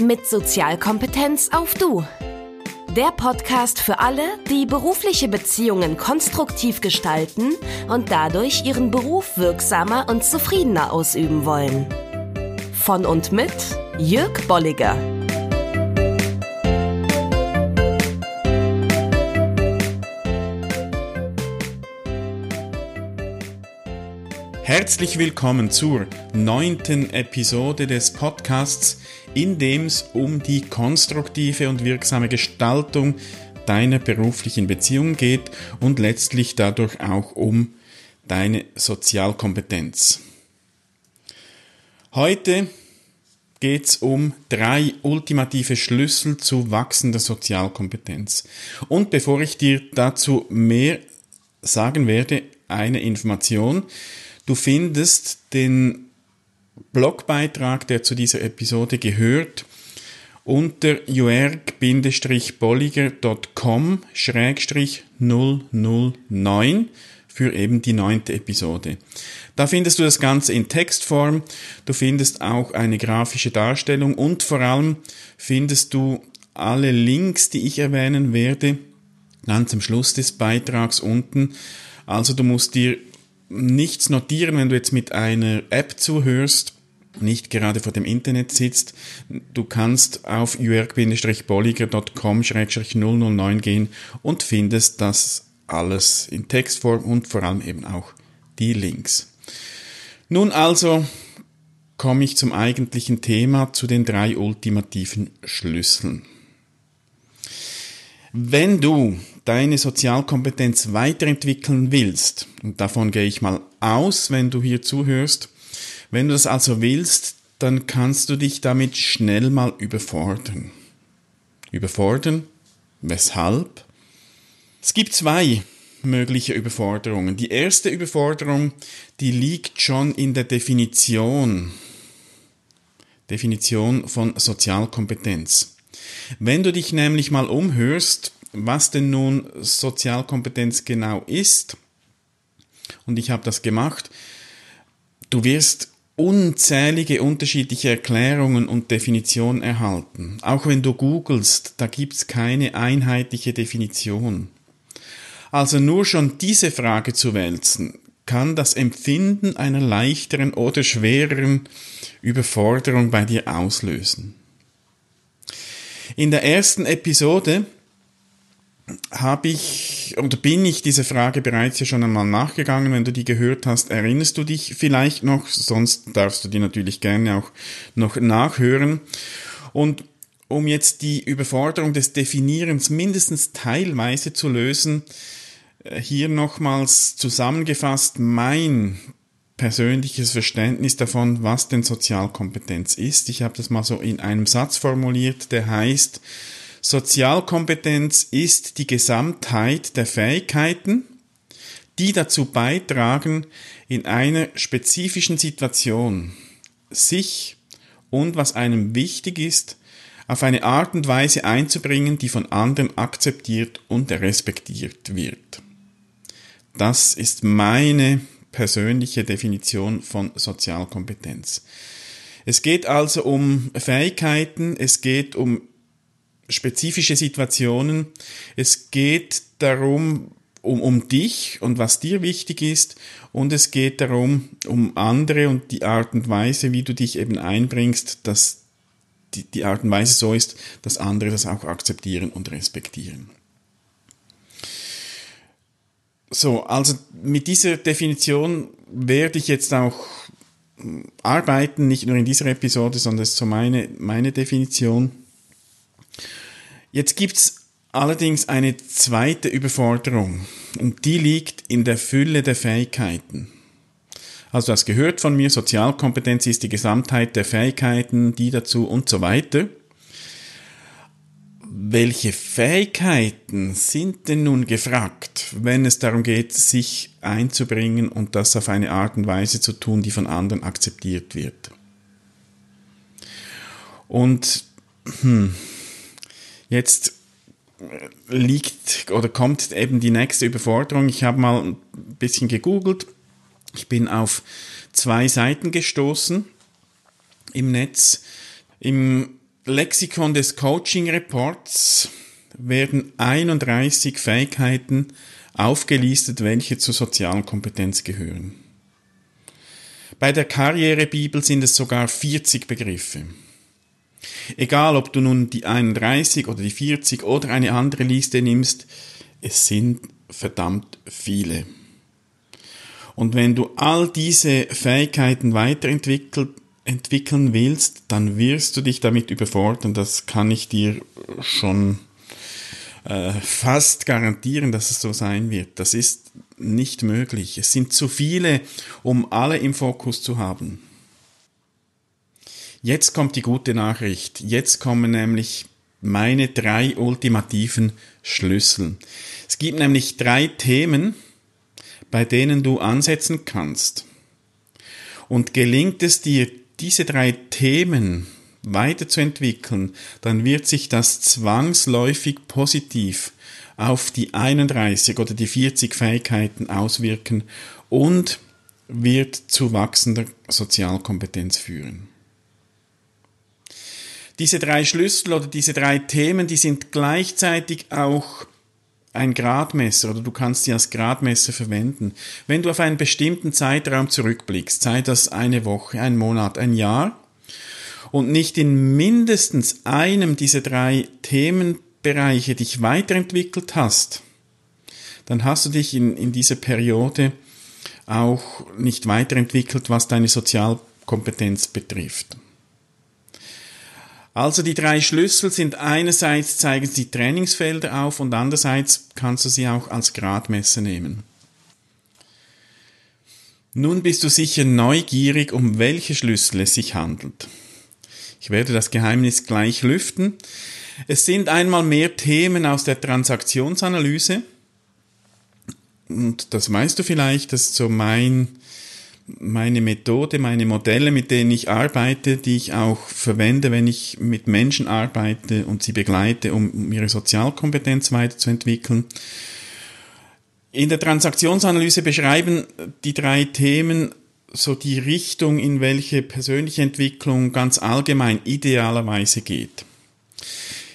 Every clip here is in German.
Mit Sozialkompetenz auf Du. Der Podcast für alle, die berufliche Beziehungen konstruktiv gestalten und dadurch ihren Beruf wirksamer und zufriedener ausüben wollen. Von und mit Jörg Bolliger. Herzlich willkommen zur neunten Episode des Podcasts, in dem es um die konstruktive und wirksame Gestaltung deiner beruflichen Beziehung geht und letztlich dadurch auch um deine Sozialkompetenz. Heute geht es um drei ultimative Schlüssel zu wachsender Sozialkompetenz. Und bevor ich dir dazu mehr sagen werde, eine Information. Du findest den Blogbeitrag, der zu dieser Episode gehört, unter juerg-bolliger.com 009 für eben die neunte Episode. Da findest du das Ganze in Textform, du findest auch eine grafische Darstellung und vor allem findest du alle Links, die ich erwähnen werde, ganz am Schluss des Beitrags unten. Also du musst dir nichts notieren, wenn du jetzt mit einer App zuhörst, nicht gerade vor dem Internet sitzt. Du kannst auf jörg-bolliger.com-009 gehen und findest das alles in Textform und vor allem eben auch die Links. Nun also komme ich zum eigentlichen Thema, zu den drei ultimativen Schlüsseln. Wenn du deine Sozialkompetenz weiterentwickeln willst, und davon gehe ich mal aus, wenn du hier zuhörst, wenn du das also willst, dann kannst du dich damit schnell mal überfordern. Überfordern? Weshalb? Es gibt zwei mögliche Überforderungen. Die erste Überforderung, die liegt schon in der Definition. Definition von Sozialkompetenz. Wenn du dich nämlich mal umhörst, was denn nun Sozialkompetenz genau ist, und ich habe das gemacht, du wirst unzählige unterschiedliche Erklärungen und Definitionen erhalten. Auch wenn du googelst, da gibt's keine einheitliche Definition. Also nur schon diese Frage zu wälzen, kann das Empfinden einer leichteren oder schwereren Überforderung bei dir auslösen. In der ersten Episode habe ich oder bin ich diese Frage bereits ja schon einmal nachgegangen. Wenn du die gehört hast, erinnerst du dich vielleicht noch, sonst darfst du die natürlich gerne auch noch nachhören. Und um jetzt die Überforderung des Definierens mindestens teilweise zu lösen, äh, hier nochmals zusammengefasst mein persönliches Verständnis davon, was denn Sozialkompetenz ist. Ich habe das mal so in einem Satz formuliert, der heißt, Sozialkompetenz ist die Gesamtheit der Fähigkeiten, die dazu beitragen, in einer spezifischen Situation sich und was einem wichtig ist, auf eine Art und Weise einzubringen, die von anderen akzeptiert und respektiert wird. Das ist meine persönliche Definition von Sozialkompetenz. Es geht also um Fähigkeiten, es geht um spezifische Situationen, es geht darum, um, um dich und was dir wichtig ist und es geht darum, um andere und die Art und Weise, wie du dich eben einbringst, dass die, die Art und Weise so ist, dass andere das auch akzeptieren und respektieren. So, also mit dieser Definition werde ich jetzt auch arbeiten, nicht nur in dieser Episode, sondern das ist so meine, meine Definition. Jetzt gibt's allerdings eine zweite Überforderung und die liegt in der Fülle der Fähigkeiten. Also das gehört von mir, Sozialkompetenz ist die Gesamtheit der Fähigkeiten, die dazu und so weiter welche Fähigkeiten sind denn nun gefragt, wenn es darum geht, sich einzubringen und das auf eine Art und Weise zu tun, die von anderen akzeptiert wird? Und hm, jetzt liegt oder kommt eben die nächste Überforderung. Ich habe mal ein bisschen gegoogelt. Ich bin auf zwei Seiten gestoßen im Netz. Im Lexikon des Coaching Reports werden 31 Fähigkeiten aufgelistet, welche zur sozialen Kompetenz gehören. Bei der Karrierebibel sind es sogar 40 Begriffe. Egal, ob du nun die 31 oder die 40 oder eine andere Liste nimmst, es sind verdammt viele. Und wenn du all diese Fähigkeiten weiterentwickeln entwickeln willst, dann wirst du dich damit überfordern. Das kann ich dir schon äh, fast garantieren, dass es so sein wird. Das ist nicht möglich. Es sind zu viele, um alle im Fokus zu haben. Jetzt kommt die gute Nachricht. Jetzt kommen nämlich meine drei ultimativen Schlüssel. Es gibt nämlich drei Themen, bei denen du ansetzen kannst. Und gelingt es dir, diese drei Themen weiterzuentwickeln, dann wird sich das zwangsläufig positiv auf die 31 oder die 40 Fähigkeiten auswirken und wird zu wachsender Sozialkompetenz führen. Diese drei Schlüssel oder diese drei Themen, die sind gleichzeitig auch ein Gradmesser oder du kannst sie als Gradmesser verwenden. Wenn du auf einen bestimmten Zeitraum zurückblickst, sei das eine Woche, ein Monat, ein Jahr, und nicht in mindestens einem dieser drei Themenbereiche dich weiterentwickelt hast, dann hast du dich in, in dieser Periode auch nicht weiterentwickelt, was deine Sozialkompetenz betrifft. Also die drei Schlüssel sind einerseits zeigen sie Trainingsfelder auf und andererseits kannst du sie auch als Gradmesser nehmen. Nun bist du sicher neugierig, um welche Schlüssel es sich handelt. Ich werde das Geheimnis gleich lüften. Es sind einmal mehr Themen aus der Transaktionsanalyse. Und das weißt du vielleicht, das ist so mein meine Methode, meine Modelle, mit denen ich arbeite, die ich auch verwende, wenn ich mit Menschen arbeite und sie begleite, um ihre Sozialkompetenz weiterzuentwickeln. In der Transaktionsanalyse beschreiben die drei Themen so die Richtung, in welche persönliche Entwicklung ganz allgemein idealerweise geht.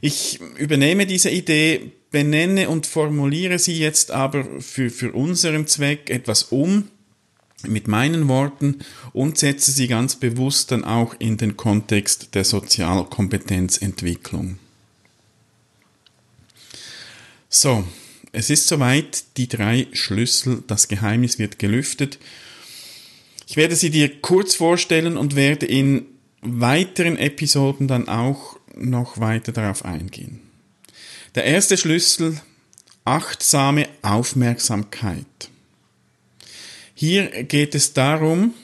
Ich übernehme diese Idee, benenne und formuliere sie jetzt aber für, für unseren Zweck etwas um mit meinen Worten und setze sie ganz bewusst dann auch in den Kontext der Sozialkompetenzentwicklung. So, es ist soweit, die drei Schlüssel, das Geheimnis wird gelüftet. Ich werde sie dir kurz vorstellen und werde in weiteren Episoden dann auch noch weiter darauf eingehen. Der erste Schlüssel, achtsame Aufmerksamkeit. Hier geht es darum,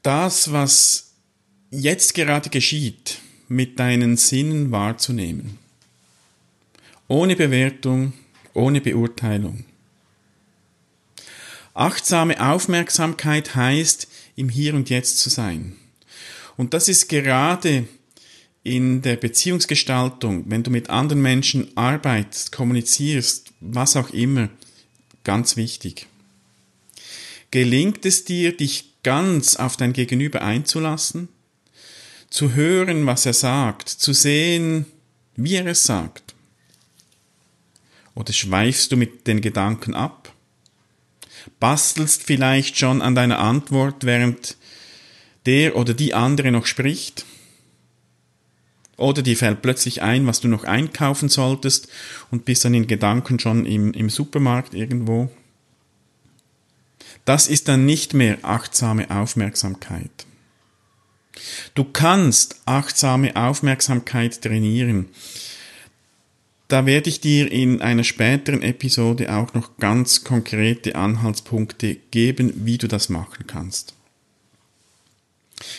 das, was jetzt gerade geschieht, mit deinen Sinnen wahrzunehmen. Ohne Bewertung, ohne Beurteilung. Achtsame Aufmerksamkeit heißt, im Hier und Jetzt zu sein. Und das ist gerade in der Beziehungsgestaltung, wenn du mit anderen Menschen arbeitest, kommunizierst, was auch immer, Ganz wichtig. Gelingt es dir, dich ganz auf dein Gegenüber einzulassen? Zu hören, was er sagt, zu sehen, wie er es sagt? Oder schweifst du mit den Gedanken ab? Bastelst vielleicht schon an deiner Antwort, während der oder die andere noch spricht? Oder dir fällt plötzlich ein, was du noch einkaufen solltest und bist dann in Gedanken schon im, im Supermarkt irgendwo. Das ist dann nicht mehr achtsame Aufmerksamkeit. Du kannst achtsame Aufmerksamkeit trainieren. Da werde ich dir in einer späteren Episode auch noch ganz konkrete Anhaltspunkte geben, wie du das machen kannst.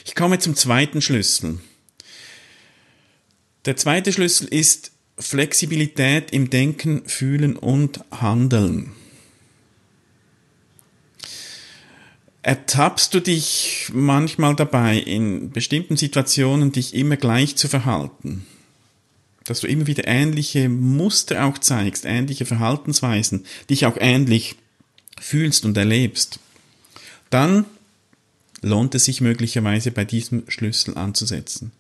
Ich komme zum zweiten Schlüssel. Der zweite Schlüssel ist Flexibilität im Denken, Fühlen und Handeln. Ertappst du dich manchmal dabei, in bestimmten Situationen dich immer gleich zu verhalten? Dass du immer wieder ähnliche Muster auch zeigst, ähnliche Verhaltensweisen, dich auch ähnlich fühlst und erlebst? Dann lohnt es sich möglicherweise bei diesem Schlüssel anzusetzen.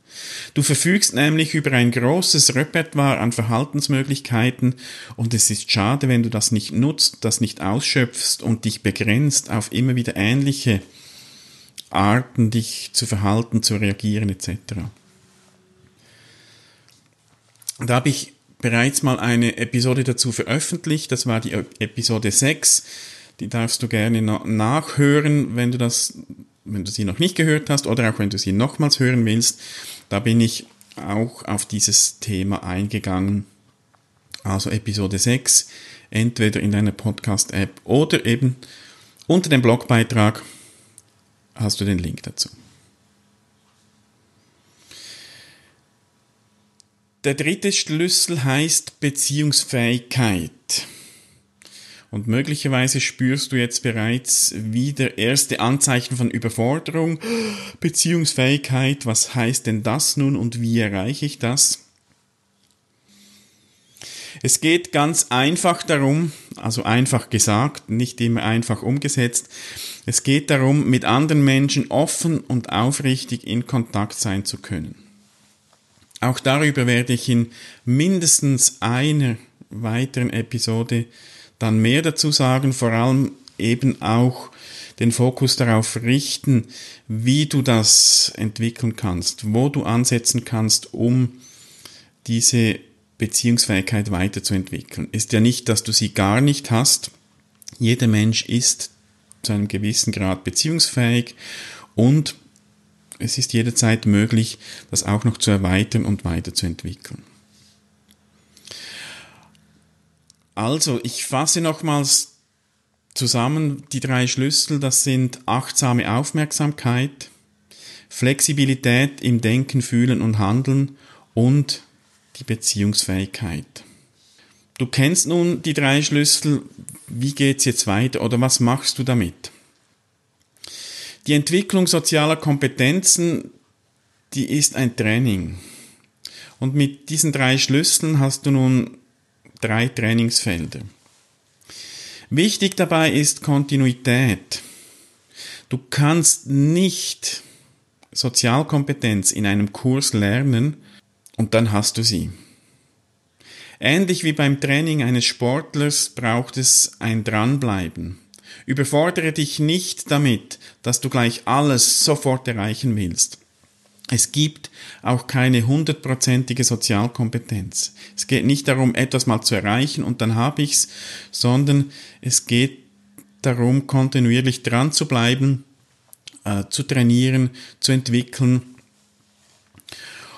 Du verfügst nämlich über ein großes Repertoire an Verhaltensmöglichkeiten und es ist schade, wenn du das nicht nutzt, das nicht ausschöpfst und dich begrenzt auf immer wieder ähnliche Arten, dich zu verhalten, zu reagieren etc. Da habe ich bereits mal eine Episode dazu veröffentlicht, das war die Episode 6. Die darfst du gerne nachhören, wenn du das wenn du sie noch nicht gehört hast oder auch wenn du sie nochmals hören willst, da bin ich auch auf dieses Thema eingegangen. Also Episode 6, entweder in deiner Podcast-App oder eben unter dem Blogbeitrag hast du den Link dazu. Der dritte Schlüssel heißt Beziehungsfähigkeit. Und möglicherweise spürst du jetzt bereits wieder erste Anzeichen von Überforderung, Beziehungsfähigkeit. Was heißt denn das nun und wie erreiche ich das? Es geht ganz einfach darum, also einfach gesagt, nicht immer einfach umgesetzt, es geht darum, mit anderen Menschen offen und aufrichtig in Kontakt sein zu können. Auch darüber werde ich in mindestens einer weiteren Episode dann mehr dazu sagen, vor allem eben auch den Fokus darauf richten, wie du das entwickeln kannst, wo du ansetzen kannst, um diese Beziehungsfähigkeit weiterzuentwickeln. Ist ja nicht, dass du sie gar nicht hast. Jeder Mensch ist zu einem gewissen Grad beziehungsfähig und es ist jederzeit möglich, das auch noch zu erweitern und weiterzuentwickeln. Also, ich fasse nochmals zusammen die drei Schlüssel. Das sind achtsame Aufmerksamkeit, Flexibilität im Denken, Fühlen und Handeln und die Beziehungsfähigkeit. Du kennst nun die drei Schlüssel. Wie geht's jetzt weiter oder was machst du damit? Die Entwicklung sozialer Kompetenzen, die ist ein Training. Und mit diesen drei Schlüsseln hast du nun drei Trainingsfelder. Wichtig dabei ist Kontinuität. Du kannst nicht Sozialkompetenz in einem Kurs lernen und dann hast du sie. Ähnlich wie beim Training eines Sportlers braucht es ein Dranbleiben. Überfordere dich nicht damit, dass du gleich alles sofort erreichen willst. Es gibt auch keine hundertprozentige Sozialkompetenz. Es geht nicht darum, etwas mal zu erreichen und dann habe ich's, sondern es geht darum, kontinuierlich dran zu bleiben, äh, zu trainieren, zu entwickeln.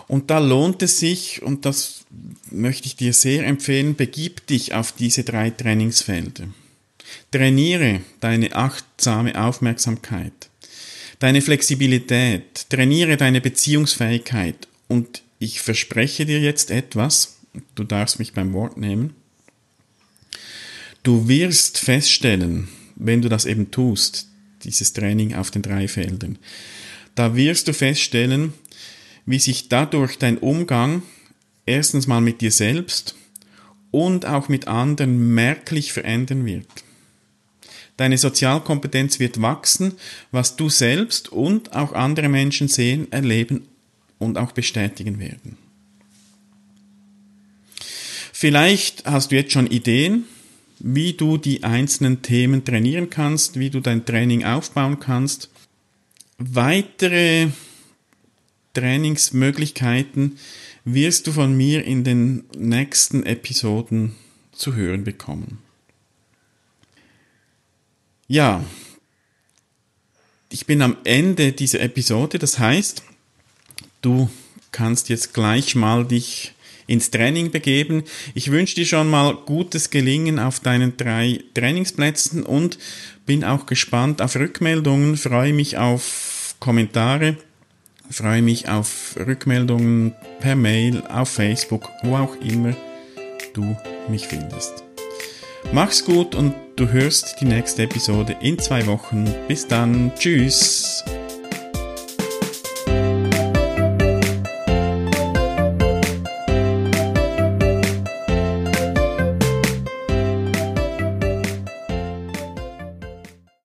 Und da lohnt es sich, und das möchte ich dir sehr empfehlen, begib dich auf diese drei Trainingsfelder. Trainiere deine achtsame Aufmerksamkeit deine Flexibilität, trainiere deine Beziehungsfähigkeit und ich verspreche dir jetzt etwas, du darfst mich beim Wort nehmen. Du wirst feststellen, wenn du das eben tust, dieses Training auf den drei Feldern, da wirst du feststellen, wie sich dadurch dein Umgang erstens mal mit dir selbst und auch mit anderen merklich verändern wird. Deine Sozialkompetenz wird wachsen, was du selbst und auch andere Menschen sehen, erleben und auch bestätigen werden. Vielleicht hast du jetzt schon Ideen, wie du die einzelnen Themen trainieren kannst, wie du dein Training aufbauen kannst. Weitere Trainingsmöglichkeiten wirst du von mir in den nächsten Episoden zu hören bekommen. Ja, ich bin am Ende dieser Episode. Das heißt, du kannst jetzt gleich mal dich ins Training begeben. Ich wünsche dir schon mal gutes Gelingen auf deinen drei Trainingsplätzen und bin auch gespannt auf Rückmeldungen, freue mich auf Kommentare, freue mich auf Rückmeldungen per Mail, auf Facebook, wo auch immer du mich findest. Mach's gut und du hörst die nächste Episode in zwei Wochen. Bis dann. Tschüss.